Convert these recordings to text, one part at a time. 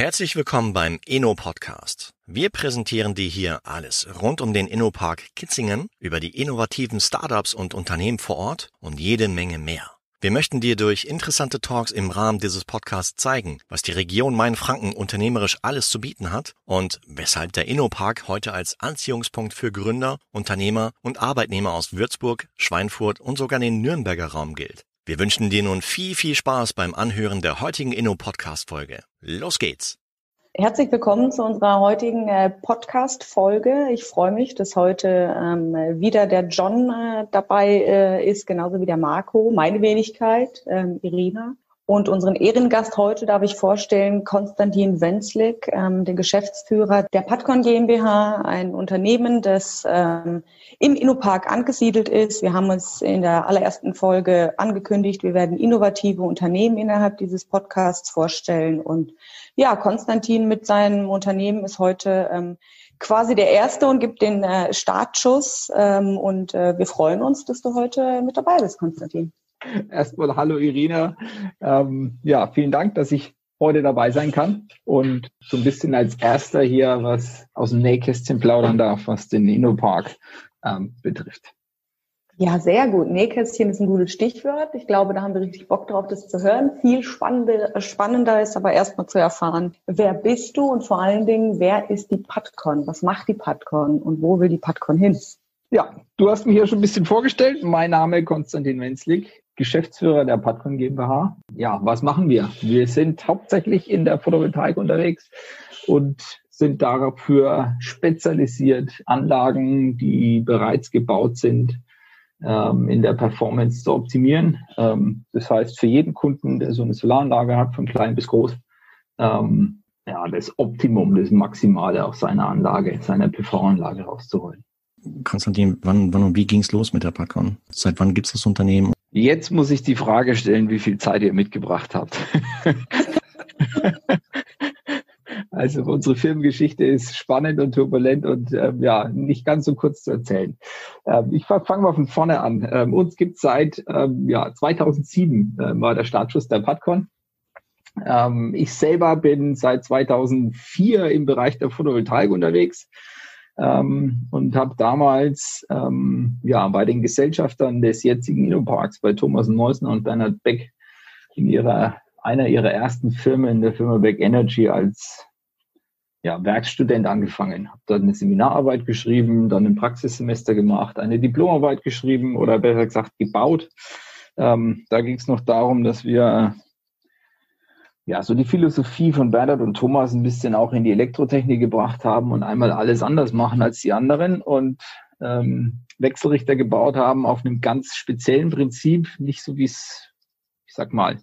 Herzlich willkommen beim Inno Podcast. Wir präsentieren dir hier alles rund um den Innopark Kitzingen, über die innovativen Startups und Unternehmen vor Ort und jede Menge mehr. Wir möchten dir durch interessante Talks im Rahmen dieses Podcasts zeigen, was die Region Mainfranken unternehmerisch alles zu bieten hat und weshalb der Innopark heute als Anziehungspunkt für Gründer, Unternehmer und Arbeitnehmer aus Würzburg, Schweinfurt und sogar den Nürnberger Raum gilt. Wir wünschen dir nun viel, viel Spaß beim Anhören der heutigen Inno-Podcast-Folge. Los geht's! Herzlich willkommen zu unserer heutigen äh, Podcast-Folge. Ich freue mich, dass heute ähm, wieder der John äh, dabei äh, ist, genauso wie der Marco, meine Wenigkeit, ähm, Irina. Und unseren Ehrengast heute darf ich vorstellen, Konstantin Wenzlik, ähm, den Geschäftsführer der Patcon GmbH, ein Unternehmen, das ähm, im Innopark angesiedelt ist. Wir haben uns in der allerersten Folge angekündigt, wir werden innovative Unternehmen innerhalb dieses Podcasts vorstellen. Und ja, Konstantin mit seinem Unternehmen ist heute ähm, quasi der Erste und gibt den äh, Startschuss. Ähm, und äh, wir freuen uns, dass du heute mit dabei bist, Konstantin. Erstmal hallo Irina. Ähm, ja, vielen Dank, dass ich heute dabei sein kann und so ein bisschen als Erster hier was aus dem Nähkästchen plaudern darf, was den Innopark ähm, betrifft. Ja, sehr gut. Nähkästchen ist ein gutes Stichwort. Ich glaube, da haben wir richtig Bock drauf, das zu hören. Viel spannender, spannender ist aber erstmal zu erfahren, wer bist du und vor allen Dingen, wer ist die PadCon? Was macht die PadCon und wo will die PadCon hin? Ja, du hast mich ja schon ein bisschen vorgestellt. Mein Name ist Konstantin Wenzlig. Geschäftsführer der Patron GmbH. Ja, was machen wir? Wir sind hauptsächlich in der Photovoltaik unterwegs und sind dafür spezialisiert, Anlagen, die bereits gebaut sind, ähm, in der Performance zu optimieren. Ähm, das heißt, für jeden Kunden, der so eine Solaranlage hat, von klein bis groß, ähm, ja, das Optimum, das Maximale aus seiner Anlage, seiner PV-Anlage rauszuholen. Konstantin, wann, wann und wie ging es los mit der Patcon? Seit wann gibt es das Unternehmen? Jetzt muss ich die Frage stellen, wie viel Zeit ihr mitgebracht habt. also unsere Firmengeschichte ist spannend und turbulent und ähm, ja, nicht ganz so kurz zu erzählen. Ähm, ich fange mal von vorne an. Ähm, uns gibt seit ähm, ja, 2007 äh, war der Startschuss der Padcon. Ähm, ich selber bin seit 2004 im Bereich der Photovoltaik unterwegs ähm, und habe damals ähm, ja bei den Gesellschaftern des jetzigen Innoparks bei Thomas Neusner und Bernhard Beck in ihrer einer ihrer ersten Firmen, der Firma Beck Energy, als ja, Werkstudent angefangen. Habe dann eine Seminararbeit geschrieben, dann ein Praxissemester gemacht, eine Diplomarbeit geschrieben oder besser gesagt gebaut. Ähm, da ging es noch darum, dass wir ja, so die Philosophie von Bernhard und Thomas ein bisschen auch in die Elektrotechnik gebracht haben und einmal alles anders machen als die anderen und ähm, Wechselrichter gebaut haben auf einem ganz speziellen Prinzip, nicht so wie es, ich sag mal,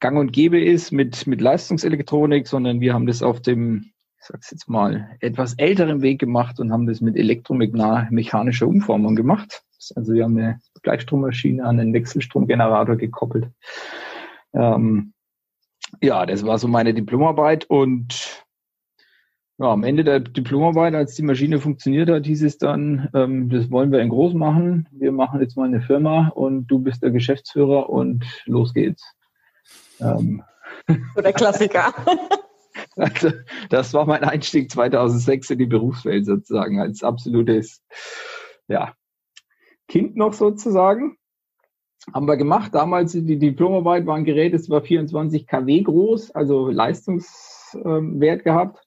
gang und gäbe ist mit, mit Leistungselektronik, sondern wir haben das auf dem, ich sag's jetzt mal, etwas älteren Weg gemacht und haben das mit elektromechanischer Umformung gemacht. Also wir haben eine Gleichstrommaschine an einen Wechselstromgenerator gekoppelt. Ähm, ja, das war so meine Diplomarbeit und ja, am Ende der Diplomarbeit, als die Maschine funktioniert hat, hieß es dann, ähm, das wollen wir in groß machen. Wir machen jetzt mal eine Firma und du bist der Geschäftsführer und los geht's. Ähm. So der Klassiker. also, das war mein Einstieg 2006 in die Berufswelt sozusagen als absolutes, ja, Kind noch sozusagen haben wir gemacht. Damals die Diplomarbeit war ein Gerät, das war 24 kW groß, also Leistungswert gehabt.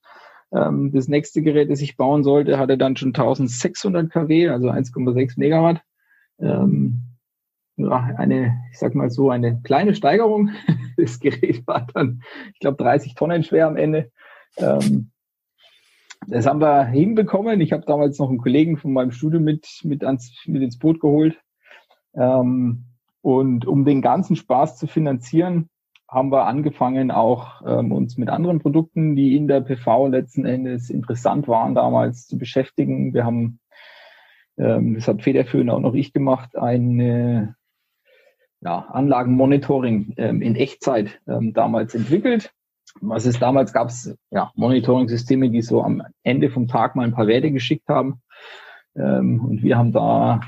Ähm, das nächste Gerät, das ich bauen sollte, hatte dann schon 1600 kW, also 1,6 Megawatt. Ähm, eine, ich sag mal so, eine kleine Steigerung. Das Gerät war dann, ich glaube, 30 Tonnen schwer am Ende. Ähm, das haben wir hinbekommen. Ich habe damals noch einen Kollegen von meinem Studium mit, mit, ans, mit ins Boot geholt. Ähm, und um den ganzen Spaß zu finanzieren, haben wir angefangen, auch ähm, uns mit anderen Produkten, die in der PV letzten Endes interessant waren, damals zu beschäftigen. Wir haben, ähm, das hat federführend auch noch ich gemacht, ein ja, Anlagenmonitoring ähm, in Echtzeit ähm, damals entwickelt. Was es damals gab es ja, Monitoring-Systeme, die so am Ende vom Tag mal ein paar Werte geschickt haben. Ähm, und wir haben da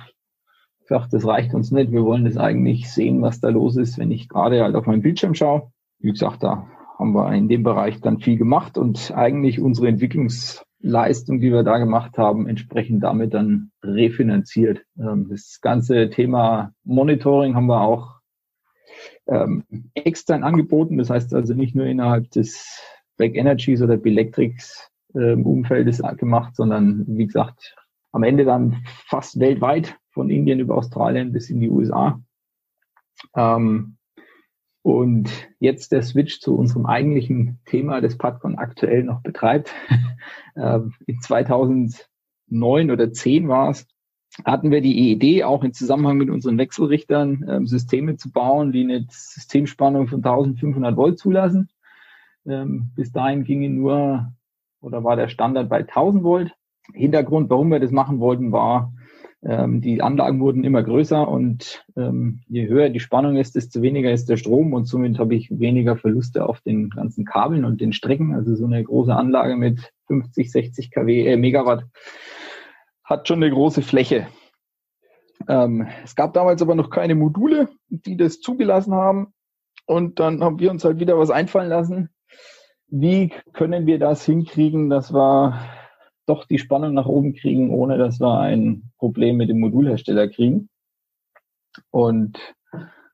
gesagt, das reicht uns nicht. Wir wollen das eigentlich sehen, was da los ist, wenn ich gerade halt auf meinen Bildschirm schaue. Wie gesagt, da haben wir in dem Bereich dann viel gemacht und eigentlich unsere Entwicklungsleistung, die wir da gemacht haben, entsprechend damit dann refinanziert. Ähm, das ganze Thema Monitoring haben wir auch ähm, extern angeboten. Das heißt also nicht nur innerhalb des Back Energies oder Belectrics ähm, Umfeldes gemacht, sondern wie gesagt, am Ende dann fast weltweit von Indien über Australien bis in die USA. Ähm, und jetzt der Switch zu unserem eigentlichen Thema, das Padcon aktuell noch betreibt. Ähm, in 2009 oder 10 war es, hatten wir die Idee, auch in Zusammenhang mit unseren Wechselrichtern ähm, Systeme zu bauen, die eine Systemspannung von 1500 Volt zulassen. Ähm, bis dahin ginge nur oder war der Standard bei 1000 Volt. Hintergrund, warum wir das machen wollten, war, ähm, die Anlagen wurden immer größer und ähm, je höher die Spannung ist, desto weniger ist der Strom und somit habe ich weniger Verluste auf den ganzen Kabeln und den Strecken. Also so eine große Anlage mit 50, 60 kW, äh, Megawatt hat schon eine große Fläche. Ähm, es gab damals aber noch keine Module, die das zugelassen haben. Und dann haben wir uns halt wieder was einfallen lassen. Wie können wir das hinkriegen, dass wir doch die Spannung nach oben kriegen, ohne dass wir ein Problem mit dem Modulhersteller kriegen. Und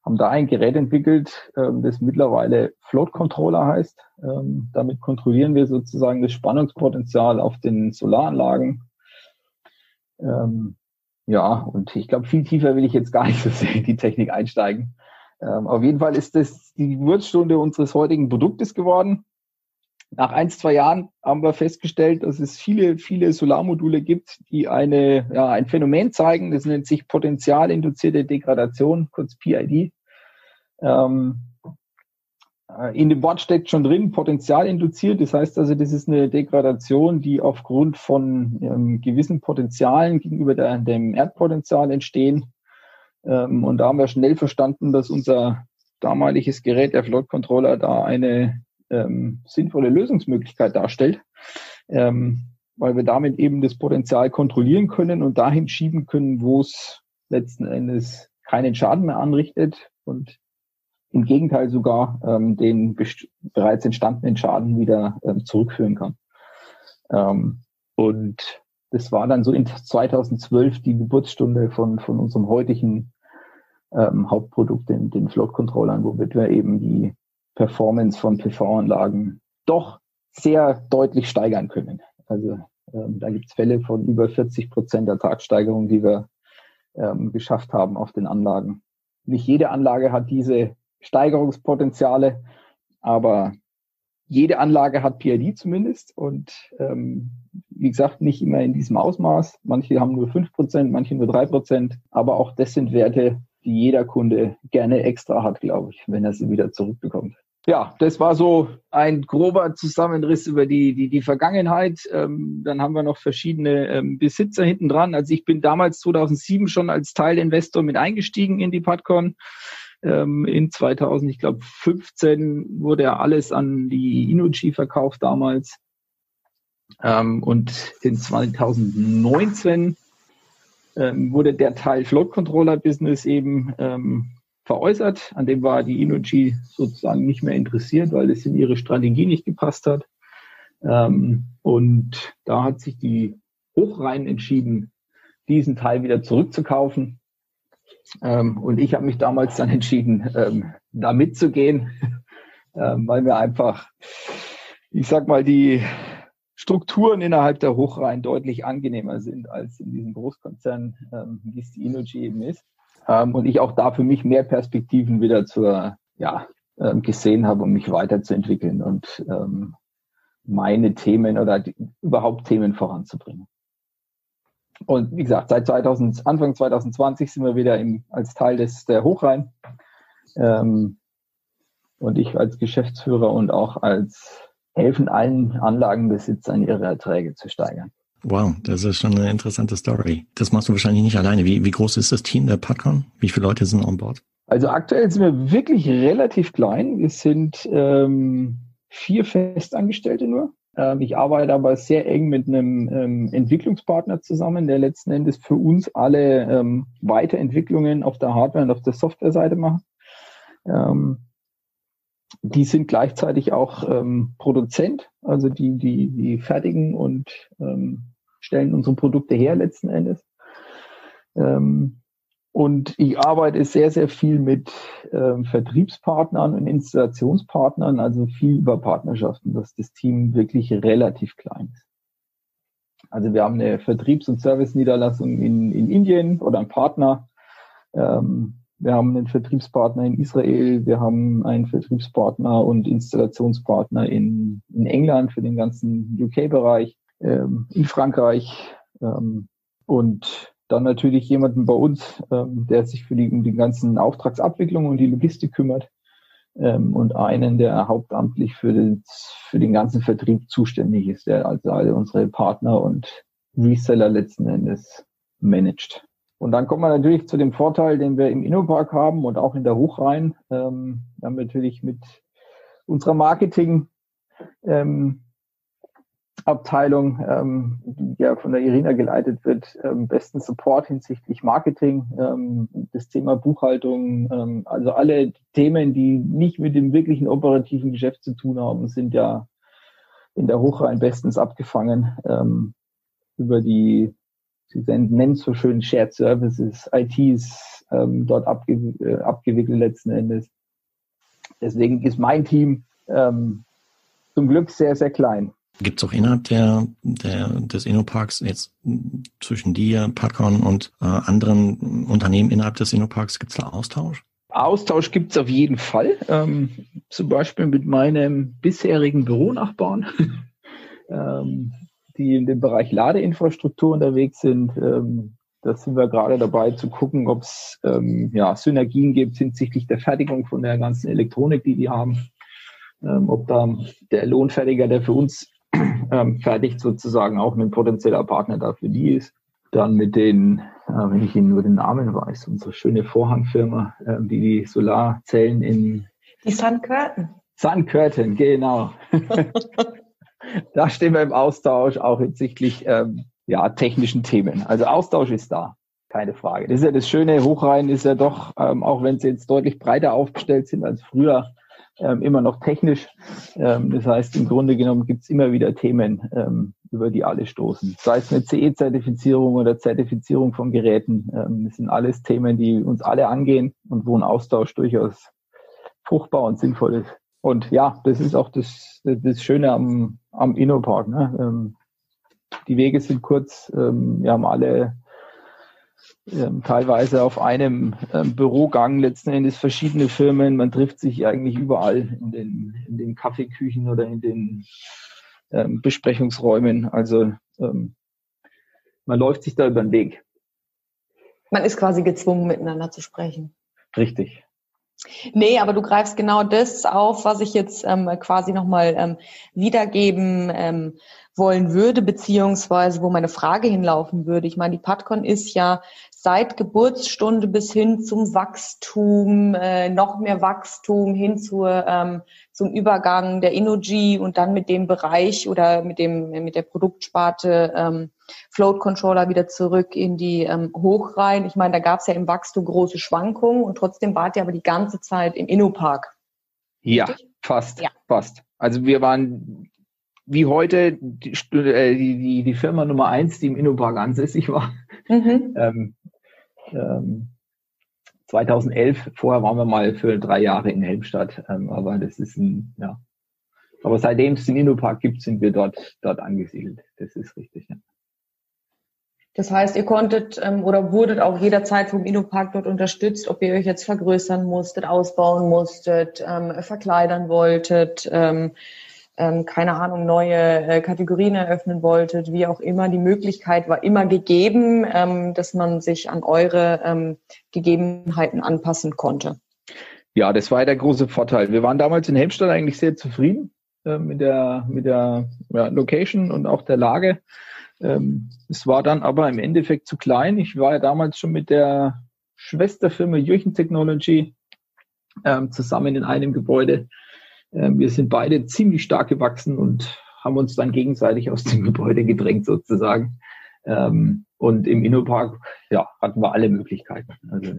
haben da ein Gerät entwickelt, ähm, das mittlerweile Float Controller heißt. Ähm, damit kontrollieren wir sozusagen das Spannungspotenzial auf den Solaranlagen. Ähm, ja, und ich glaube, viel tiefer will ich jetzt gar nicht so sehr in die Technik einsteigen. auf jeden Fall ist das die Geburtsstunde unseres heutigen Produktes geworden nach ein, zwei Jahren haben wir festgestellt, dass es viele, viele Solarmodule gibt, die eine, ja, ein Phänomen zeigen. Das nennt sich potenzialinduzierte Degradation, kurz PID. Ähm, äh, in dem Wort steckt schon drin, potenzialinduziert. Das heißt also, das ist eine Degradation, die aufgrund von ähm, gewissen Potenzialen gegenüber der, dem Erdpotenzial entstehen. Ähm, und da haben wir schnell verstanden, dass unser damaliges Gerät, der Float Controller, da eine ähm, sinnvolle Lösungsmöglichkeit darstellt, ähm, weil wir damit eben das Potenzial kontrollieren können und dahin schieben können, wo es letzten Endes keinen Schaden mehr anrichtet und im Gegenteil sogar ähm, den bereits entstandenen Schaden wieder ähm, zurückführen kann. Ähm, und das war dann so in 2012 die Geburtsstunde von, von unserem heutigen ähm, Hauptprodukt, den, den Float-Controllern, womit wir eben die Performance von PV-Anlagen doch sehr deutlich steigern können. Also ähm, da gibt es Fälle von über 40 Prozent Ertragssteigerung, die wir ähm, geschafft haben auf den Anlagen. Nicht jede Anlage hat diese Steigerungspotenziale, aber jede Anlage hat PID zumindest und ähm, wie gesagt, nicht immer in diesem Ausmaß. Manche haben nur fünf Prozent, manche nur drei Prozent, aber auch das sind Werte, die jeder Kunde gerne extra hat, glaube ich, wenn er sie wieder zurückbekommt ja, das war so ein grober Zusammenriss über die, die, die Vergangenheit. Ähm, dann haben wir noch verschiedene ähm, Besitzer hinten dran. Also ich bin damals 2007 schon als Teilinvestor mit eingestiegen in die Padcon. Ähm, in 2000, ich glaube 15 wurde ja alles an die Inuchi verkauft damals. Ähm, und in 2019 ähm, wurde der Teil Float Controller Business eben ähm, veräußert. An dem war die Inuji sozusagen nicht mehr interessiert, weil es in ihre Strategie nicht gepasst hat. Ähm, und da hat sich die Hochrhein entschieden, diesen Teil wieder zurückzukaufen. Ähm, und ich habe mich damals dann entschieden, ähm, da mitzugehen, ähm, weil mir einfach, ich sag mal, die Strukturen innerhalb der Hochrhein deutlich angenehmer sind als in diesem Großkonzern, wie es die Inuji eben ist. Ähm, und ich auch da für mich mehr Perspektiven wieder zur, ja, ähm, gesehen habe, um mich weiterzuentwickeln und ähm, meine Themen oder die, überhaupt Themen voranzubringen. Und wie gesagt, seit 2000, Anfang 2020 sind wir wieder im, als Teil des der Hochrhein. Ähm, und ich als Geschäftsführer und auch als helfen allen Anlagenbesitzern ihre Erträge zu steigern. Wow, das ist schon eine interessante Story. Das machst du wahrscheinlich nicht alleine. Wie, wie groß ist das Team der PodCon? Wie viele Leute sind on board? Also aktuell sind wir wirklich relativ klein. Wir sind ähm, vier Festangestellte nur. Ähm, ich arbeite aber sehr eng mit einem ähm, Entwicklungspartner zusammen, der letzten Endes für uns alle ähm, Weiterentwicklungen auf der Hardware- und auf der Software-Seite macht. Ähm, die sind gleichzeitig auch ähm, Produzent, also die, die, die fertigen und ähm, stellen unsere Produkte her letzten Endes. Ähm, und ich arbeite sehr, sehr viel mit ähm, Vertriebspartnern und Installationspartnern, also viel über Partnerschaften, dass das Team wirklich relativ klein ist. Also wir haben eine Vertriebs- und Service-Niederlassung in, in Indien oder einen Partner. Ähm, wir haben einen Vertriebspartner in Israel, wir haben einen Vertriebspartner und Installationspartner in, in England für den ganzen UK-Bereich, ähm, in Frankreich ähm, und dann natürlich jemanden bei uns, ähm, der sich für die, um die ganzen Auftragsabwicklungen und die Logistik kümmert. Ähm, und einen, der hauptamtlich für den, für den ganzen Vertrieb zuständig ist, der also alle unsere Partner und Reseller letzten Endes managt. Und dann kommt man natürlich zu dem Vorteil, den wir im InnoPark haben und auch in der Hochrhein. Ähm, wir haben natürlich mit unserer Marketing ähm, Abteilung, ähm, die ja von der Irina geleitet wird, ähm, besten Support hinsichtlich Marketing, ähm, das Thema Buchhaltung, ähm, also alle Themen, die nicht mit dem wirklichen operativen Geschäft zu tun haben, sind ja in der Hochrhein bestens abgefangen ähm, über die, sie nennen es so schön Shared Services, ITs ähm, dort abge äh, abgewickelt letzten Endes. Deswegen ist mein Team ähm, zum Glück sehr, sehr klein. Gibt es auch innerhalb der, der, des Innoparks jetzt zwischen dir, Patcon und äh, anderen Unternehmen innerhalb des Innoparks, gibt es da Austausch? Austausch gibt es auf jeden Fall. Ähm, zum Beispiel mit meinem bisherigen Büronachbarn, ähm, die in dem Bereich Ladeinfrastruktur unterwegs sind. Ähm, da sind wir gerade dabei zu gucken, ob es ähm, ja, Synergien gibt hinsichtlich der Fertigung von der ganzen Elektronik, die die haben. Ähm, ob da der Lohnfertiger, der für uns ähm, fertigt, sozusagen auch ein potenzieller Partner da für die ist. Dann mit den, äh, wenn ich Ihnen nur den Namen weiß, unsere schöne Vorhangfirma, äh, die die Solarzellen in... Die Sun Curtain. Sun Curtain, genau. da stehen wir im Austausch, auch hinsichtlich ähm, ja, technischen Themen. Also Austausch ist da, keine Frage. Das ist ja das Schöne, Hochrhein ist ja doch, ähm, auch wenn sie jetzt deutlich breiter aufgestellt sind als früher, ähm, immer noch technisch. Ähm, das heißt, im Grunde genommen gibt es immer wieder Themen, ähm, über die alle stoßen. Sei es eine CE-Zertifizierung oder Zertifizierung von Geräten. Ähm, das sind alles Themen, die uns alle angehen und wo ein Austausch durchaus fruchtbar und sinnvoll ist. Und ja, das ist auch das, das Schöne am, am InnoPark. Ne? Ähm, die Wege sind kurz. Ähm, wir haben alle ähm, teilweise auf einem ähm, Bürogang letzten Endes verschiedene Firmen. Man trifft sich eigentlich überall in den, in den Kaffeeküchen oder in den ähm, Besprechungsräumen. Also ähm, man läuft sich da über den Weg. Man ist quasi gezwungen, miteinander zu sprechen. Richtig. Nee, aber du greifst genau das auf, was ich jetzt ähm, quasi nochmal ähm, wiedergeben ähm, wollen würde, beziehungsweise wo meine Frage hinlaufen würde. Ich meine, die PadCon ist ja seit Geburtsstunde bis hin zum Wachstum, äh, noch mehr Wachstum hin zur, ähm, zum Übergang der Innogy und dann mit dem Bereich oder mit dem mit der Produktsparte ähm, Float Controller wieder zurück in die ähm, Hochreihen. Ich meine, da gab es ja im Wachstum große Schwankungen und trotzdem wart ihr aber die ganze Zeit im Innopark. Ja, fast, ja. fast. Also wir waren wie heute die, äh, die, die, die Firma Nummer eins, die im Innopark ansässig war. Mhm. Ähm, ähm, 2011, vorher waren wir mal für drei Jahre in Helmstadt, ähm, aber das ist ein, ja. Aber seitdem es den Innopark gibt, sind wir dort, dort angesiedelt. Das ist richtig, ja. Das heißt, ihr konntet ähm, oder wurdet auch jederzeit vom Innopark dort unterstützt, ob ihr euch jetzt vergrößern musstet, ausbauen musstet, ähm, verkleidern wolltet, ähm, ähm, keine Ahnung, neue äh, Kategorien eröffnen wolltet, wie auch immer. Die Möglichkeit war immer gegeben, ähm, dass man sich an eure ähm, Gegebenheiten anpassen konnte. Ja, das war der große Vorteil. Wir waren damals in Helmstadt eigentlich sehr zufrieden äh, mit der, mit der ja, Location und auch der Lage. Ähm, es war dann aber im Endeffekt zu klein. Ich war ja damals schon mit der Schwesterfirma Jürchen Technology ähm, zusammen in einem Gebäude wir sind beide ziemlich stark gewachsen und haben uns dann gegenseitig aus dem Gebäude gedrängt sozusagen. Ähm, und im Innopark, ja, hatten wir alle Möglichkeiten. Also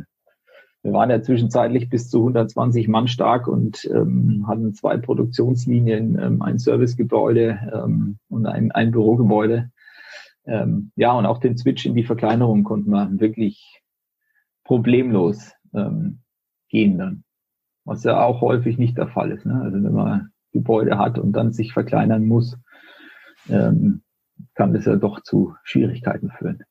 Wir waren ja zwischenzeitlich bis zu 120 Mann stark und ähm, hatten zwei Produktionslinien, ähm, ein Servicegebäude ähm, und ein, ein Bürogebäude. Ähm, ja, und auch den Switch in die Verkleinerung konnten wir wirklich problemlos ähm, gehen dann. Was ja auch häufig nicht der Fall ist. Ne? Also wenn man Gebäude hat und dann sich verkleinern muss, ähm, kann das ja doch zu Schwierigkeiten führen.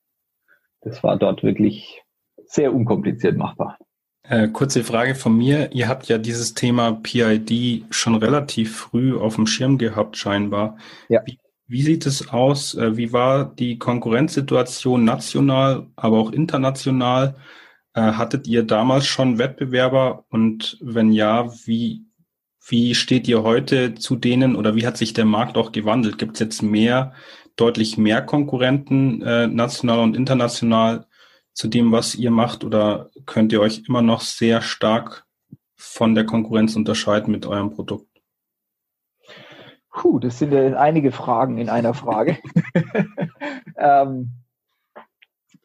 Das war dort wirklich sehr unkompliziert machbar. Äh, kurze Frage von mir. Ihr habt ja dieses Thema PID schon relativ früh auf dem Schirm gehabt, scheinbar. Ja. Wie, wie sieht es aus? Äh, wie war die Konkurrenzsituation national, aber auch international? Äh, hattet ihr damals schon Wettbewerber? Und wenn ja, wie, wie steht ihr heute zu denen oder wie hat sich der Markt auch gewandelt? Gibt es jetzt mehr, deutlich mehr Konkurrenten, äh, national und international? zu dem, was ihr macht, oder könnt ihr euch immer noch sehr stark von der Konkurrenz unterscheiden mit eurem Produkt? Puh, das sind ja einige Fragen in einer Frage. ähm,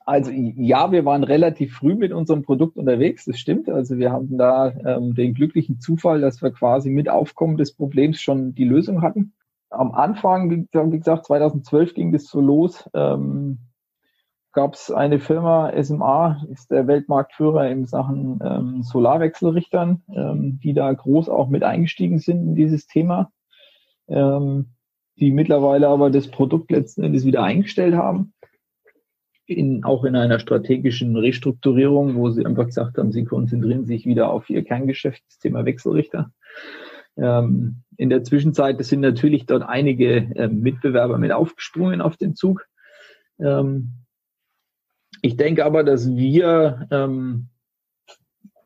also ja, wir waren relativ früh mit unserem Produkt unterwegs, das stimmt. Also wir haben da ähm, den glücklichen Zufall, dass wir quasi mit Aufkommen des Problems schon die Lösung hatten. Am Anfang, wie gesagt, 2012 ging das so los. Ähm, gab es eine Firma, SMA, ist der Weltmarktführer in Sachen ähm, Solarwechselrichtern, ähm, die da groß auch mit eingestiegen sind in dieses Thema, ähm, die mittlerweile aber das Produkt letzten Endes wieder eingestellt haben, in, auch in einer strategischen Restrukturierung, wo sie einfach gesagt haben, sie konzentrieren sich wieder auf ihr Kerngeschäft, das Thema Wechselrichter. Ähm, in der Zwischenzeit sind natürlich dort einige äh, Mitbewerber mit aufgesprungen auf den Zug. Ähm, ich denke aber, dass wir, ähm,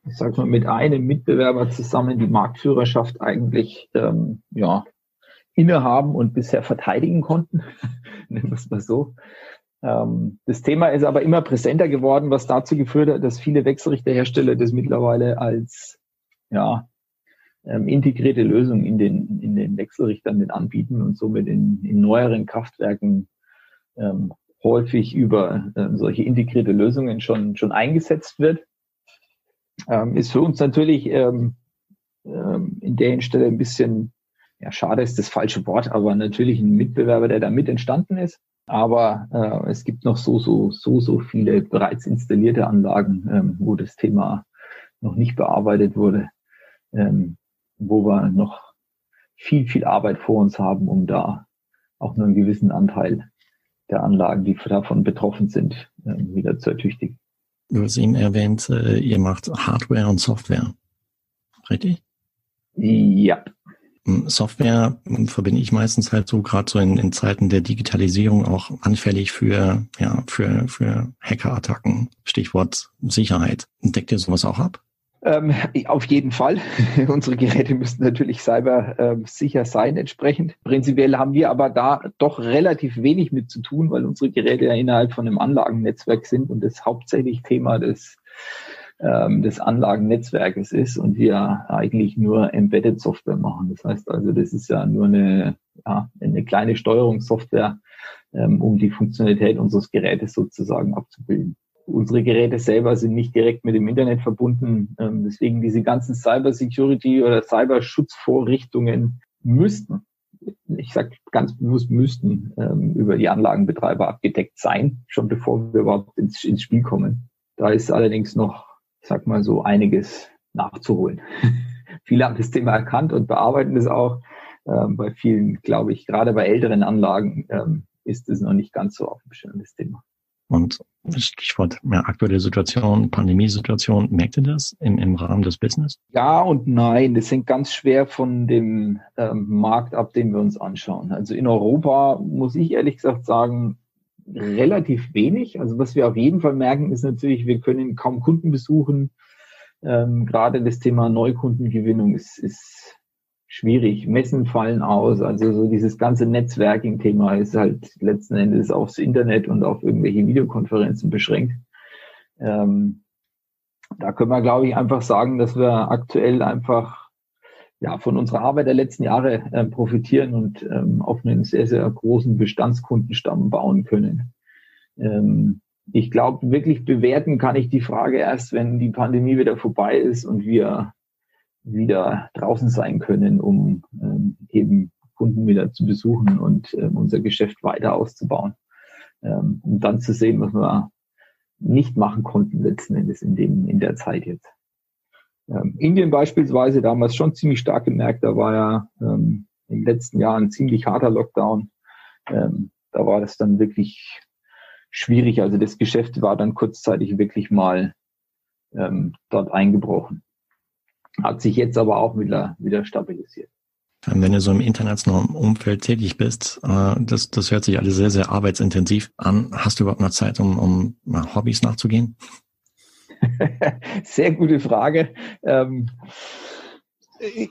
ich sag mal, mit einem Mitbewerber zusammen die Marktführerschaft eigentlich ähm, ja, innehaben und bisher verteidigen konnten. Nennen wir es mal so. Ähm, das Thema ist aber immer präsenter geworden, was dazu geführt hat, dass viele Wechselrichterhersteller das mittlerweile als ja, ähm, integrierte Lösung in den, in den Wechselrichtern mit anbieten und somit in, in neueren Kraftwerken ähm, häufig über äh, solche integrierte Lösungen schon, schon eingesetzt wird. Ähm, ist für uns natürlich ähm, ähm, in der Stelle ein bisschen, ja, schade ist das falsche Wort, aber natürlich ein Mitbewerber, der da mit entstanden ist. Aber äh, es gibt noch so, so, so, so viele bereits installierte Anlagen, ähm, wo das Thema noch nicht bearbeitet wurde, ähm, wo wir noch viel, viel Arbeit vor uns haben, um da auch nur einen gewissen Anteil der Anlagen, die davon betroffen sind, ähm, wieder zu ertüchtigen. Du hast eben erwähnt, äh, ihr macht Hardware und Software. Richtig? Ja. Software verbinde ich meistens halt so gerade so in, in, Zeiten der Digitalisierung auch anfällig für ja für für Hackerattacken. Stichwort Sicherheit. Deckt ihr sowas auch ab? Ähm, auf jeden Fall. Unsere Geräte müssen natürlich cyber ähm, sicher sein entsprechend. Prinzipiell haben wir aber da doch relativ wenig mit zu tun, weil unsere Geräte ja innerhalb von einem Anlagennetzwerk sind und das hauptsächlich Thema des, ähm, des Anlagennetzwerkes ist und wir eigentlich nur Embedded Software machen. Das heißt also, das ist ja nur eine, ja, eine kleine Steuerungssoftware, ähm, um die Funktionalität unseres Gerätes sozusagen abzubilden unsere Geräte selber sind nicht direkt mit dem Internet verbunden. Ähm, deswegen diese ganzen Cyber-Security oder Cyberschutzvorrichtungen müssten, ich sage ganz bewusst müssten, ähm, über die Anlagenbetreiber abgedeckt sein, schon bevor wir überhaupt ins, ins Spiel kommen. Da ist allerdings noch, sag mal so, einiges nachzuholen. Viele haben das Thema erkannt und bearbeiten es auch. Ähm, bei vielen, glaube ich, gerade bei älteren Anlagen ähm, ist es noch nicht ganz so auf dem Schirm, das Thema. Und Stichwort ja, aktuelle Situation, Pandemiesituation, merkt ihr das im, im Rahmen des Business? Ja und nein. Das hängt ganz schwer von dem ähm, Markt ab, den wir uns anschauen. Also in Europa muss ich ehrlich gesagt sagen, relativ wenig. Also was wir auf jeden Fall merken, ist natürlich, wir können kaum Kunden besuchen. Ähm, gerade das Thema Neukundengewinnung ist, ist schwierig. Messen fallen aus. Also so dieses ganze Netzwerking-Thema ist halt letzten Endes aufs Internet und auf irgendwelche Videokonferenzen beschränkt. Ähm, da können wir, glaube ich, einfach sagen, dass wir aktuell einfach ja von unserer Arbeit der letzten Jahre äh, profitieren und ähm, auf einen sehr, sehr großen Bestandskundenstamm bauen können. Ähm, ich glaube, wirklich bewerten kann ich die Frage erst, wenn die Pandemie wieder vorbei ist und wir wieder draußen sein können, um ähm, eben Kunden wieder zu besuchen und ähm, unser Geschäft weiter auszubauen. Ähm, um dann zu sehen, was wir nicht machen konnten letzten Endes in dem in der Zeit jetzt. Ähm, Indien beispielsweise damals schon ziemlich stark gemerkt, da war ja ähm, im letzten Jahr ein ziemlich harter Lockdown. Ähm, da war das dann wirklich schwierig. Also das Geschäft war dann kurzzeitig wirklich mal ähm, dort eingebrochen. Hat sich jetzt aber auch wieder, wieder stabilisiert. Wenn du so im internationalen Umfeld tätig bist, äh, das, das hört sich alles sehr, sehr arbeitsintensiv an. Hast du überhaupt noch Zeit, um, um Hobbys nachzugehen? sehr gute Frage. Ähm,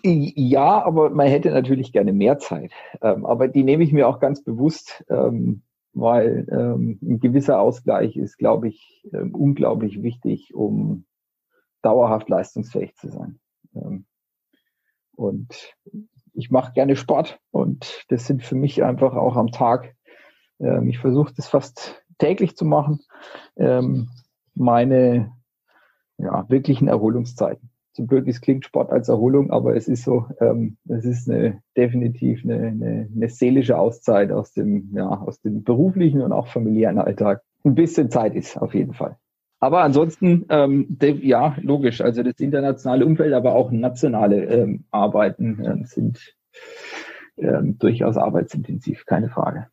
ja, aber man hätte natürlich gerne mehr Zeit. Ähm, aber die nehme ich mir auch ganz bewusst, ähm, weil ähm, ein gewisser Ausgleich ist, glaube ich, ähm, unglaublich wichtig, um dauerhaft leistungsfähig zu sein. Ähm, und ich mache gerne Sport und das sind für mich einfach auch am Tag. Ich versuche das fast täglich zu machen. Meine ja, wirklichen Erholungszeiten. Zum Glück es klingt Sport als Erholung, aber es ist so, ähm, es ist eine, definitiv eine, eine, eine seelische Auszeit aus dem, ja, aus dem beruflichen und auch familiären Alltag. Ein bisschen Zeit ist auf jeden Fall. Aber ansonsten, ähm, ja, logisch. Also das internationale Umfeld, aber auch nationale ähm, Arbeiten ähm, sind ähm, durchaus arbeitsintensiv, keine Frage.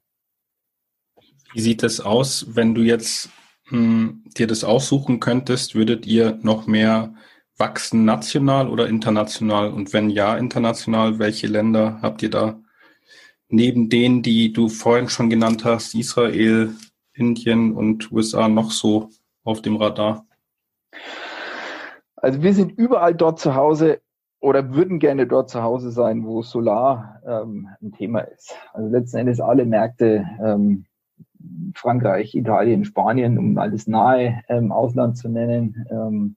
Wie sieht es aus, wenn du jetzt mh, hm, dir das aussuchen könntest? Würdet ihr noch mehr wachsen national oder international? Und wenn ja, international, welche Länder habt ihr da neben denen, die du vorhin schon genannt hast, Israel, Indien und USA noch so auf dem Radar? Also wir sind überall dort zu Hause oder würden gerne dort zu Hause sein, wo Solar ähm, ein Thema ist. Also letzten Endes alle Märkte, ähm, Frankreich, Italien, Spanien, um alles nahe ähm, Ausland zu nennen. Ähm,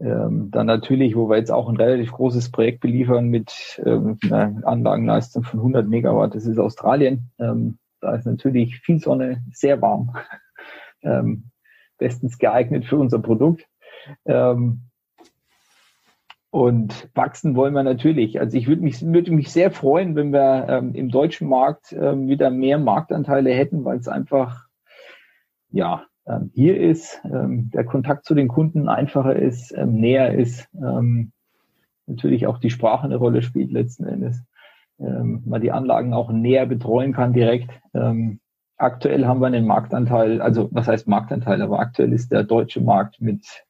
ähm, dann natürlich, wo wir jetzt auch ein relativ großes Projekt beliefern mit ähm, einer Anlagenleistung von 100 Megawatt, das ist Australien. Ähm, da ist natürlich viel Sonne, sehr warm. Ähm, bestens geeignet für unser Produkt. Ähm, und wachsen wollen wir natürlich. Also ich würde mich, würde mich sehr freuen, wenn wir ähm, im deutschen Markt ähm, wieder mehr Marktanteile hätten, weil es einfach, ja, ähm, hier ist, ähm, der Kontakt zu den Kunden einfacher ist, ähm, näher ist, ähm, natürlich auch die Sprache eine Rolle spielt letzten Endes, man die Anlagen auch näher betreuen kann direkt. Aktuell haben wir einen Marktanteil, also was heißt Marktanteil, aber aktuell ist der deutsche Markt mit,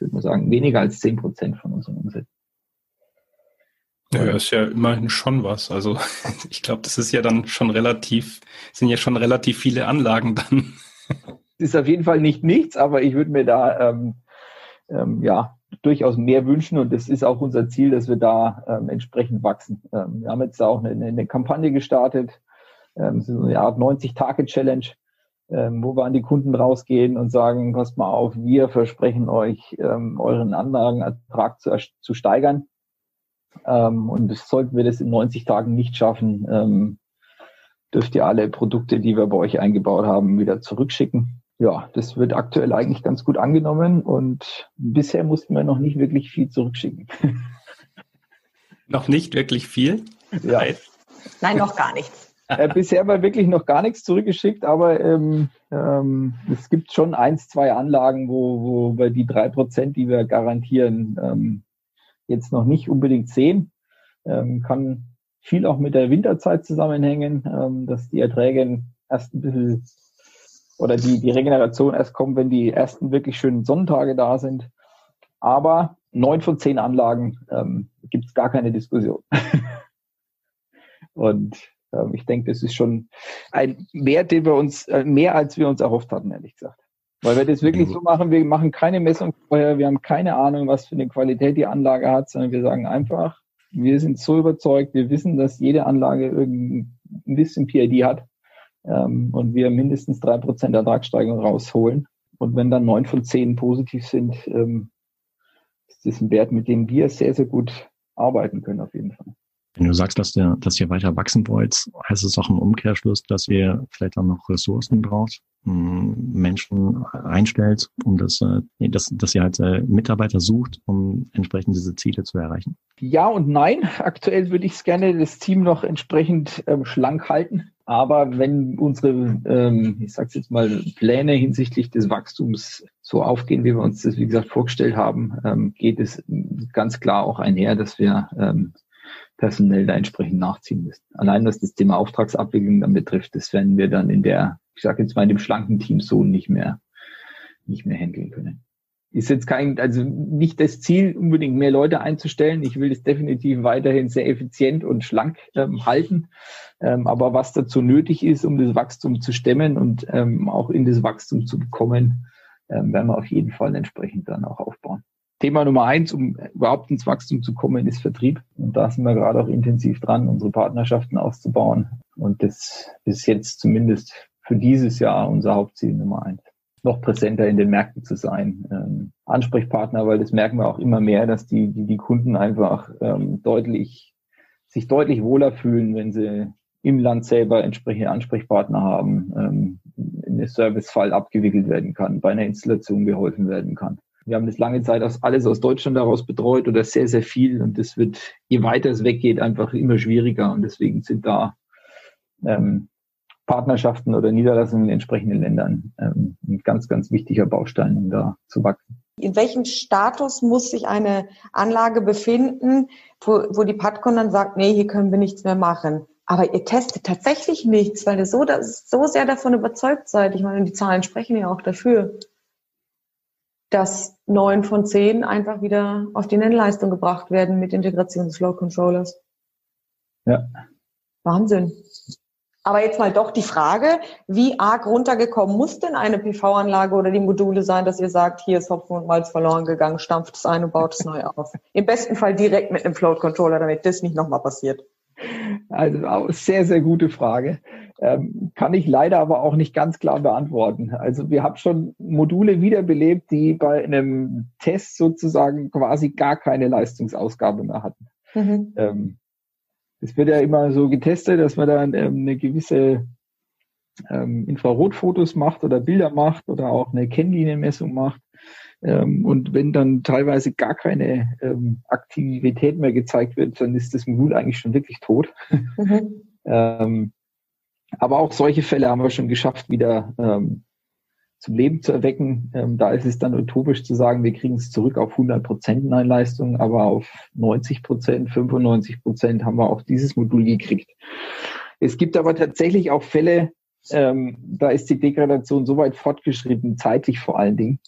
ich würde mal sagen, weniger als zehn Prozent von unserem Umsatz. Ja, ist ja immerhin schon was. Also ich glaube, das ist ja dann schon relativ, sind ja schon relativ viele Anlagen dann. Ist auf jeden Fall nicht nichts, aber ich würde mir da ähm, ähm, ja durchaus mehr wünschen und das ist auch unser Ziel, dass wir da ähm, entsprechend wachsen. Ähm, wir haben jetzt auch eine, eine Kampagne gestartet, ähm, so eine Art 90-Tage-Challenge, ähm, wo wir an die Kunden rausgehen und sagen, passt mal auf, wir versprechen euch, ähm, euren Anlagenertrag zu, zu steigern. Ähm, und das sollten wir das in 90 Tagen nicht schaffen, ähm, dürft ihr alle Produkte, die wir bei euch eingebaut haben, wieder zurückschicken. Ja, das wird aktuell eigentlich ganz gut angenommen und bisher mussten wir noch nicht wirklich viel zurückschicken. Noch nicht wirklich viel? Ja. Nein, noch gar nichts. Äh, bisher war wirklich noch gar nichts zurückgeschickt, aber ähm, ähm, es gibt schon eins, zwei Anlagen, wo, wo wir die drei Prozent, die wir garantieren, ähm, jetzt noch nicht unbedingt sehen. Ähm, kann viel auch mit der Winterzeit zusammenhängen, ähm, dass die Erträge erst ein bisschen oder die, die Regeneration erst kommt, wenn die ersten wirklich schönen Sonnentage da sind. Aber neun von zehn Anlagen ähm, gibt es gar keine Diskussion. Und ich denke, das ist schon ein Wert, den wir uns, äh, mehr als wir uns erhofft hatten, ehrlich gesagt. Weil wir das wirklich so machen, wir machen keine Messung vorher, wir haben keine Ahnung, was für eine Qualität die Anlage hat, sondern wir sagen einfach, wir sind so überzeugt, wir wissen, dass jede Anlage irgendein ein bisschen PID hat ähm, und wir mindestens drei Prozent Ertragssteigerung rausholen. Und wenn dann neun von zehn positiv sind, ähm, ist das ein Wert, mit dem wir sehr, sehr gut arbeiten können auf jeden Fall. Wenn du sagst, dass ihr, dass ihr weiter wachsen wollt, heißt es auch im Umkehrschluss, dass ihr vielleicht auch noch Ressourcen braucht? Menschen einstellt, um das, äh, dass, dass ihr halt äh, Mitarbeiter sucht, um entsprechend diese Ziele zu erreichen? Ja und nein. Aktuell würde ich es gerne das Team noch entsprechend ähm, schlank halten. Aber wenn unsere, ähm, ich sage jetzt mal, Pläne hinsichtlich des Wachstums so aufgehen, wie wir uns das, wie gesagt, vorgestellt haben, ähm, geht es ganz klar auch einher, dass wir ähm, personell da entsprechend nachziehen müssen. Allein was das Thema Auftragsabwicklung dann betrifft, das werden wir dann in der, ich sage jetzt mal, in dem schlanken Team so nicht mehr, nicht mehr handeln können. Ist jetzt kein, also nicht das Ziel, unbedingt mehr Leute einzustellen. Ich will es definitiv weiterhin sehr effizient und schlank ähm, halten. Ähm, aber was dazu nötig ist, um das Wachstum zu stemmen und ähm, auch in das Wachstum zu bekommen, ähm, werden wir auf jeden Fall entsprechend dann auch aufbauen. Thema Nummer eins, um überhaupt ins Wachstum zu kommen, ist Vertrieb. Und da sind wir gerade auch intensiv dran, unsere Partnerschaften auszubauen. Und das ist jetzt zumindest für dieses Jahr unser Hauptziel Nummer eins. Noch präsenter in den Märkten zu sein. Ähm, Ansprechpartner, weil das merken wir auch immer mehr, dass die, die, die Kunden einfach ähm, deutlich, sich deutlich wohler fühlen, wenn sie im Land selber entsprechende Ansprechpartner haben, ähm, in der Servicefall abgewickelt werden kann, bei einer Installation geholfen werden kann. Wir haben das lange Zeit aus, alles aus Deutschland daraus betreut oder sehr, sehr viel. Und das wird, je weiter es weggeht, einfach immer schwieriger. Und deswegen sind da ähm, Partnerschaften oder Niederlassungen in entsprechenden Ländern ähm, ein ganz, ganz wichtiger Baustein, um da zu wachsen. In welchem Status muss sich eine Anlage befinden, wo, wo die Patcon dann sagt, nee, hier können wir nichts mehr machen? Aber ihr testet tatsächlich nichts, weil ihr so, so sehr davon überzeugt seid. Ich meine, die Zahlen sprechen ja auch dafür dass neun von zehn einfach wieder auf die Nennleistung gebracht werden mit Integration des Load Controllers. Ja. Wahnsinn. Aber jetzt mal doch die Frage, wie arg runtergekommen muss denn eine PV-Anlage oder die Module sein, dass ihr sagt, hier ist Hopfen und Malz verloren gegangen, stampft es ein und baut es neu auf. Im besten Fall direkt mit einem Float Controller, damit das nicht nochmal passiert. Also sehr, sehr gute Frage. Ähm, kann ich leider aber auch nicht ganz klar beantworten. Also wir haben schon Module wiederbelebt, die bei einem Test sozusagen quasi gar keine Leistungsausgabe mehr hatten. Mhm. Ähm, es wird ja immer so getestet, dass man dann ähm, eine gewisse ähm, Infrarotfotos macht oder Bilder macht oder auch eine Kennlinienmessung macht. Ähm, und wenn dann teilweise gar keine ähm, Aktivität mehr gezeigt wird, dann ist das Modul eigentlich schon wirklich tot. Mhm. aber auch solche Fälle haben wir schon geschafft, wieder ähm, zum Leben zu erwecken. Ähm, da ist es dann utopisch zu sagen, wir kriegen es zurück auf 100 Prozent Neinleistung, aber auf 90 Prozent, 95 Prozent haben wir auch dieses Modul gekriegt. Es gibt aber tatsächlich auch Fälle, ähm, da ist die Degradation so weit fortgeschritten, zeitlich vor allen Dingen,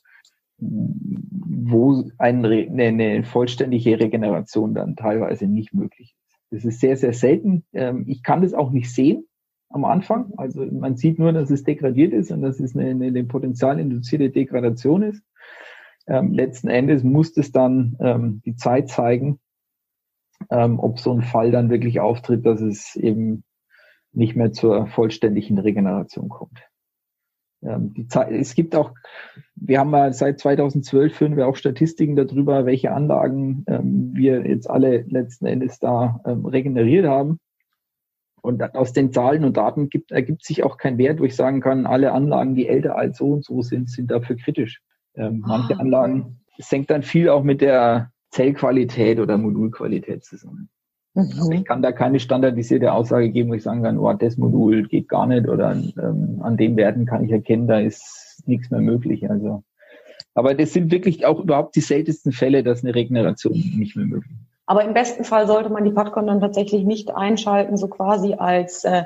wo eine, eine vollständige Regeneration dann teilweise nicht möglich ist. Das ist sehr, sehr selten. Ähm, ich kann das auch nicht sehen am Anfang. Also man sieht nur, dass es degradiert ist und dass es eine, eine, eine potenzialinduzierte Degradation ist. Ähm, letzten Endes muss es dann ähm, die Zeit zeigen, ähm, ob so ein Fall dann wirklich auftritt, dass es eben nicht mehr zur vollständigen Regeneration kommt. Ähm, die Zeit, es gibt auch, wir haben mal seit 2012 führen wir auch Statistiken darüber, welche Anlagen ähm, wir jetzt alle letzten Endes da ähm, regeneriert haben. Und aus den Zahlen und Daten gibt, ergibt sich auch kein Wert, wo ich sagen kann, alle Anlagen, die älter als so und so sind, sind dafür kritisch. Ähm, manche ah, Anlagen, es hängt dann viel auch mit der Zellqualität oder Modulqualität zusammen. Mhm. Ich kann da keine standardisierte Aussage geben, wo ich sagen kann, oh, das Modul geht gar nicht oder ähm, an den Werten kann ich erkennen, da ist nichts mehr möglich. Also, aber das sind wirklich auch überhaupt die seltensten Fälle, dass eine Regeneration nicht mehr möglich ist. Aber im besten Fall sollte man die Padcon dann tatsächlich nicht einschalten, so quasi als äh,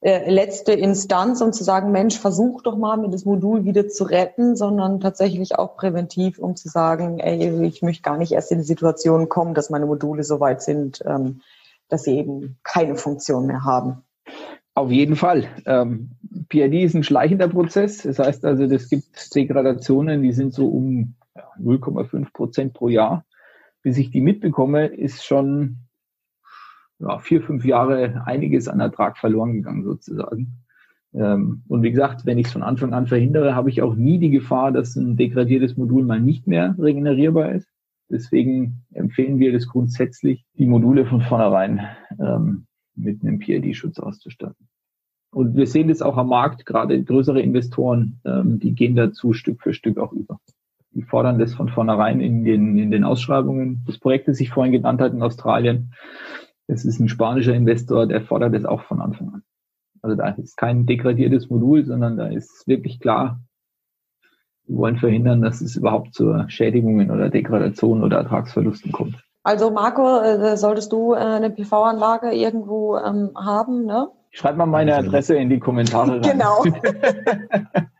äh, letzte Instanz, um zu sagen, Mensch, versuch doch mal, mir das Modul wieder zu retten, sondern tatsächlich auch präventiv, um zu sagen, ey, ich möchte gar nicht erst in die Situation kommen, dass meine Module so weit sind, ähm, dass sie eben keine Funktion mehr haben. Auf jeden Fall. Ähm, PID ist ein schleichender Prozess. Das heißt also, es gibt Degradationen, die sind so um 0,5 Prozent pro Jahr bis ich die mitbekomme, ist schon ja, vier, fünf Jahre einiges an Ertrag verloren gegangen sozusagen. Ähm, und wie gesagt, wenn ich es von Anfang an verhindere, habe ich auch nie die Gefahr, dass ein degradiertes Modul mal nicht mehr regenerierbar ist. Deswegen empfehlen wir das grundsätzlich, die Module von vornherein ähm, mit einem PID-Schutz auszustatten. Und wir sehen das auch am Markt, gerade größere Investoren, ähm, die gehen dazu Stück für Stück auch über. Die fordern das von vornherein in den, in den Ausschreibungen. Das Projekt, das ich vorhin genannt habe in Australien, das ist ein spanischer Investor, der fordert das auch von Anfang an. Also da ist kein degradiertes Modul, sondern da ist wirklich klar, wir wollen verhindern, dass es überhaupt zu Schädigungen oder Degradationen oder Ertragsverlusten kommt. Also Marco, äh, solltest du äh, eine PV-Anlage irgendwo ähm, haben, ne? Schreib mal meine Adresse in die Kommentare rein. Genau.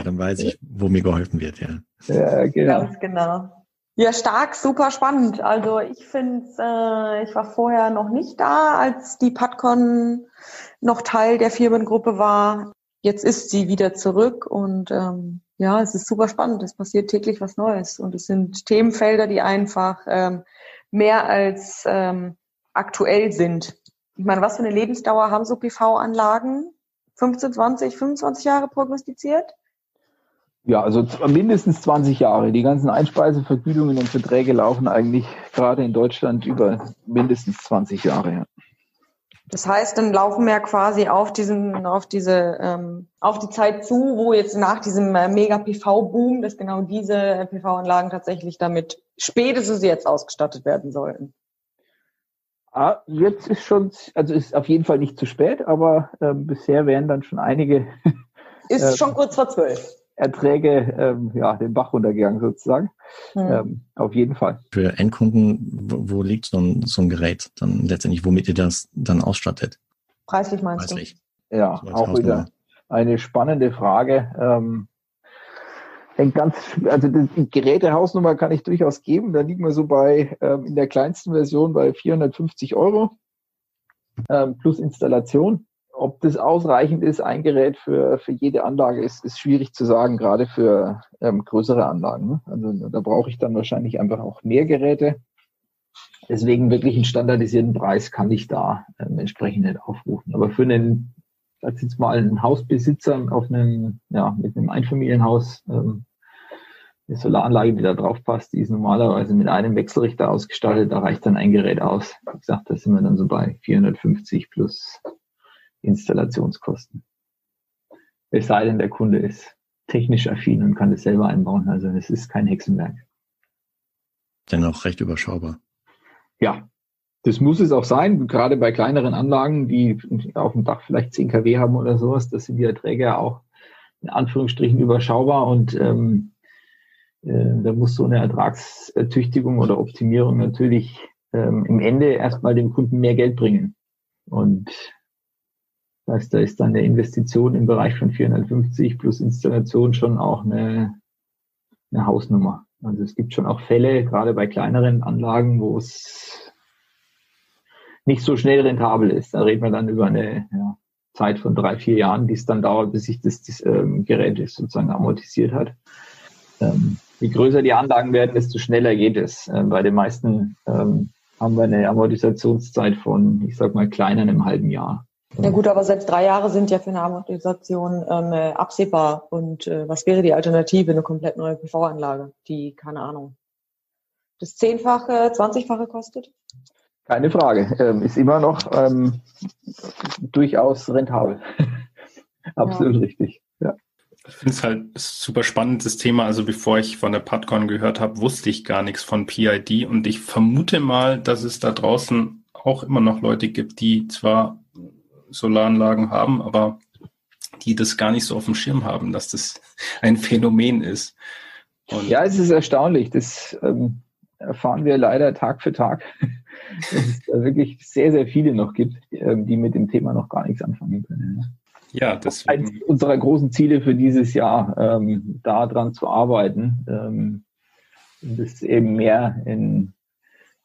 Aber dann weiß ich, wo mir geholfen wird, ja. Ja, genau. Ganz genau. Ja, stark, super spannend. Also ich finde, äh, ich war vorher noch nicht da, als die PadCon noch Teil der Firmengruppe war. Jetzt ist sie wieder zurück und ähm, ja, es ist super spannend. Es passiert täglich was Neues und es sind Themenfelder, die einfach ähm, mehr als ähm, aktuell sind. Ich meine, was für eine Lebensdauer haben so PV-Anlagen? 15, 20, 25 Jahre prognostiziert? Ja, also mindestens 20 Jahre. Die ganzen Einspeisevergütungen und Verträge laufen eigentlich gerade in Deutschland über mindestens 20 Jahre. Ja. Das heißt, dann laufen wir quasi auf diesen, auf diese, ähm, auf die Zeit zu, wo jetzt nach diesem äh, Mega-PV-Boom, dass genau diese PV-Anlagen tatsächlich damit spätestens jetzt ausgestattet werden sollten. Ah, jetzt ist schon, also ist auf jeden Fall nicht zu spät, aber äh, bisher wären dann schon einige. ist äh, schon kurz vor zwölf. Erträge ähm, ja, den Bach runtergegangen sozusagen. Hm. Ähm, auf jeden Fall. Für Endkunden, wo, wo liegt so ein, so ein Gerät dann letztendlich, womit ihr das dann ausstattet? Preislich meinst Preislich. du? Ja, auch wieder eine spannende Frage. Ähm, ganz, also die Gerätehausnummer kann ich durchaus geben. Da liegen wir so bei ähm, in der kleinsten Version bei 450 Euro ähm, plus Installation. Ob das ausreichend ist, ein Gerät für, für jede Anlage, ist, ist schwierig zu sagen, gerade für ähm, größere Anlagen. Ne? Also da brauche ich dann wahrscheinlich einfach auch mehr Geräte. Deswegen wirklich einen standardisierten Preis kann ich da ähm, entsprechend nicht aufrufen. Aber für einen, sag jetzt mal, einen Hausbesitzer auf einem, ja, mit einem Einfamilienhaus ähm, eine Solaranlage, die da drauf passt, die ist normalerweise mit einem Wechselrichter ausgestattet. Da reicht dann ein Gerät aus. Wie gesagt, da sind wir dann so bei 450 plus Installationskosten. Es sei denn, der Kunde ist technisch affin und kann es selber einbauen. Also es ist kein Hexenwerk. Dennoch recht überschaubar. Ja, das muss es auch sein, gerade bei kleineren Anlagen, die auf dem Dach vielleicht 10 kW haben oder sowas, das sind die Erträge ja auch in Anführungsstrichen überschaubar und ähm, äh, da muss so eine Ertragstüchtigung oder Optimierung natürlich ähm, im Ende erstmal dem Kunden mehr Geld bringen. Und das heißt, da ist dann eine Investition im Bereich von 450 plus Installation schon auch eine, eine Hausnummer. Also es gibt schon auch Fälle, gerade bei kleineren Anlagen, wo es nicht so schnell rentabel ist. Da reden wir dann über eine ja, Zeit von drei, vier Jahren, die es dann dauert, bis sich das, das ähm, Gerät sozusagen amortisiert hat. Ähm, je größer die Anlagen werden, desto schneller geht es. Äh, bei den meisten ähm, haben wir eine Amortisationszeit von, ich sag mal, kleiner einem halben Jahr. Ja gut, aber selbst drei Jahre sind ja für eine Amortisation ähm, äh, absehbar. Und äh, was wäre die Alternative? Eine komplett neue PV-Anlage, die, keine Ahnung, das Zehnfache, Zwanzigfache kostet? Keine Frage. Ähm, ist immer noch ähm, durchaus rentabel. Absolut ja. richtig. Ja. Ich finde es halt super spannendes Thema. Also bevor ich von der PadCon gehört habe, wusste ich gar nichts von PID und ich vermute mal, dass es da draußen auch immer noch Leute gibt, die zwar Solaranlagen haben, aber die das gar nicht so auf dem Schirm haben, dass das ein Phänomen ist. Und ja, es ist erstaunlich. Das ähm, erfahren wir leider Tag für Tag, dass es da wirklich sehr, sehr viele noch gibt, ähm, die mit dem Thema noch gar nichts anfangen können. Ja, das eines unserer großen Ziele für dieses Jahr, ähm, daran zu arbeiten, ähm, das eben mehr in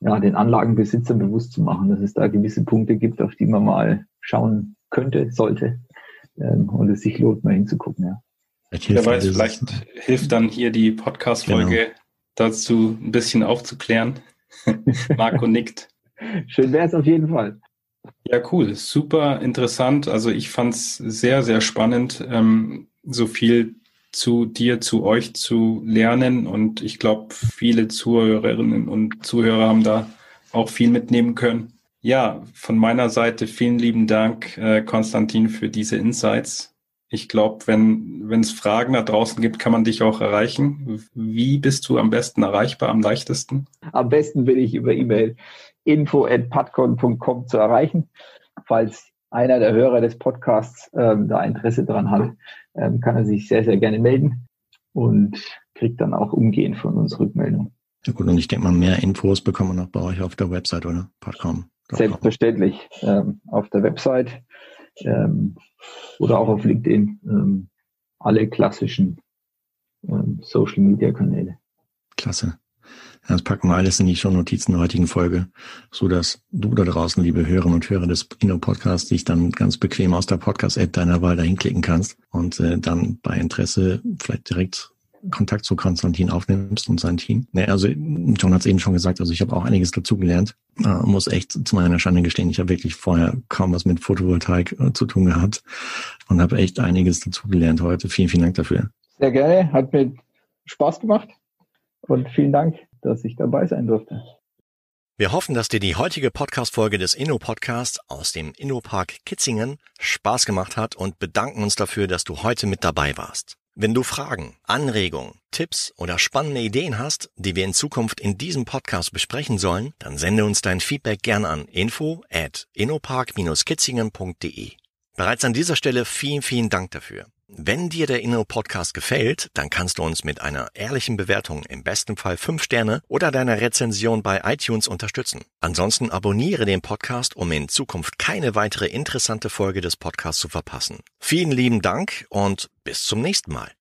ja, den Anlagenbesitzern bewusst zu machen, dass es da gewisse Punkte gibt, auf die man mal schauen könnte, sollte ähm, und es sich lohnt, mal hinzugucken. Ja. Wer weiß, vielleicht hilft dann hier die Podcast-Folge genau. dazu, ein bisschen aufzuklären. Marco nickt. Schön wäre es auf jeden Fall. Ja, cool. Super interessant. Also ich fand es sehr, sehr spannend, ähm, so viel zu dir, zu euch zu lernen. Und ich glaube, viele Zuhörerinnen und Zuhörer haben da auch viel mitnehmen können. Ja, von meiner Seite vielen lieben Dank, äh, Konstantin, für diese Insights. Ich glaube, wenn wenn es Fragen da draußen gibt, kann man dich auch erreichen. Wie bist du am besten erreichbar, am leichtesten? Am besten bin ich über E-Mail info at patcon.com zu erreichen. Falls einer der Hörer des Podcasts ähm, da Interesse dran hat, ähm, kann er sich sehr, sehr gerne melden und kriegt dann auch umgehend von uns Rückmeldung. Ja gut, und ich denke mal, mehr Infos bekommen wir noch bei euch auf der Website, oder? Podcom. Selbstverständlich. Ähm, auf der Website ähm, oder auch auf LinkedIn. Ähm, alle klassischen ähm, Social Media Kanäle. Klasse. Das packen wir alles in die Shownotizen der heutigen Folge, so dass du da draußen, liebe Hörerinnen und Hörer des Inno Podcasts, dich dann ganz bequem aus der Podcast-App deiner Wahl dahin klicken kannst und äh, dann bei Interesse vielleicht direkt Kontakt zu Konstantin aufnimmst und sein Team. Nee, also John hat es eben schon gesagt, also ich habe auch einiges dazugelernt. Äh, muss echt zu meiner Schande gestehen, ich habe wirklich vorher kaum was mit Photovoltaik äh, zu tun gehabt und habe echt einiges dazugelernt heute. Vielen, vielen Dank dafür. Sehr gerne, hat mir Spaß gemacht und vielen Dank dass ich dabei sein durfte. Wir hoffen, dass dir die heutige Podcast-Folge des Inno-Podcasts aus dem Innopark Kitzingen Spaß gemacht hat und bedanken uns dafür, dass du heute mit dabei warst. Wenn du Fragen, Anregungen, Tipps oder spannende Ideen hast, die wir in Zukunft in diesem Podcast besprechen sollen, dann sende uns dein Feedback gern an info at innopark-kitzingen.de. Bereits an dieser Stelle vielen, vielen Dank dafür. Wenn dir der Inno Podcast gefällt, dann kannst du uns mit einer ehrlichen Bewertung, im besten Fall fünf Sterne oder deiner Rezension bei iTunes unterstützen. Ansonsten abonniere den Podcast, um in Zukunft keine weitere interessante Folge des Podcasts zu verpassen. Vielen lieben Dank und bis zum nächsten Mal.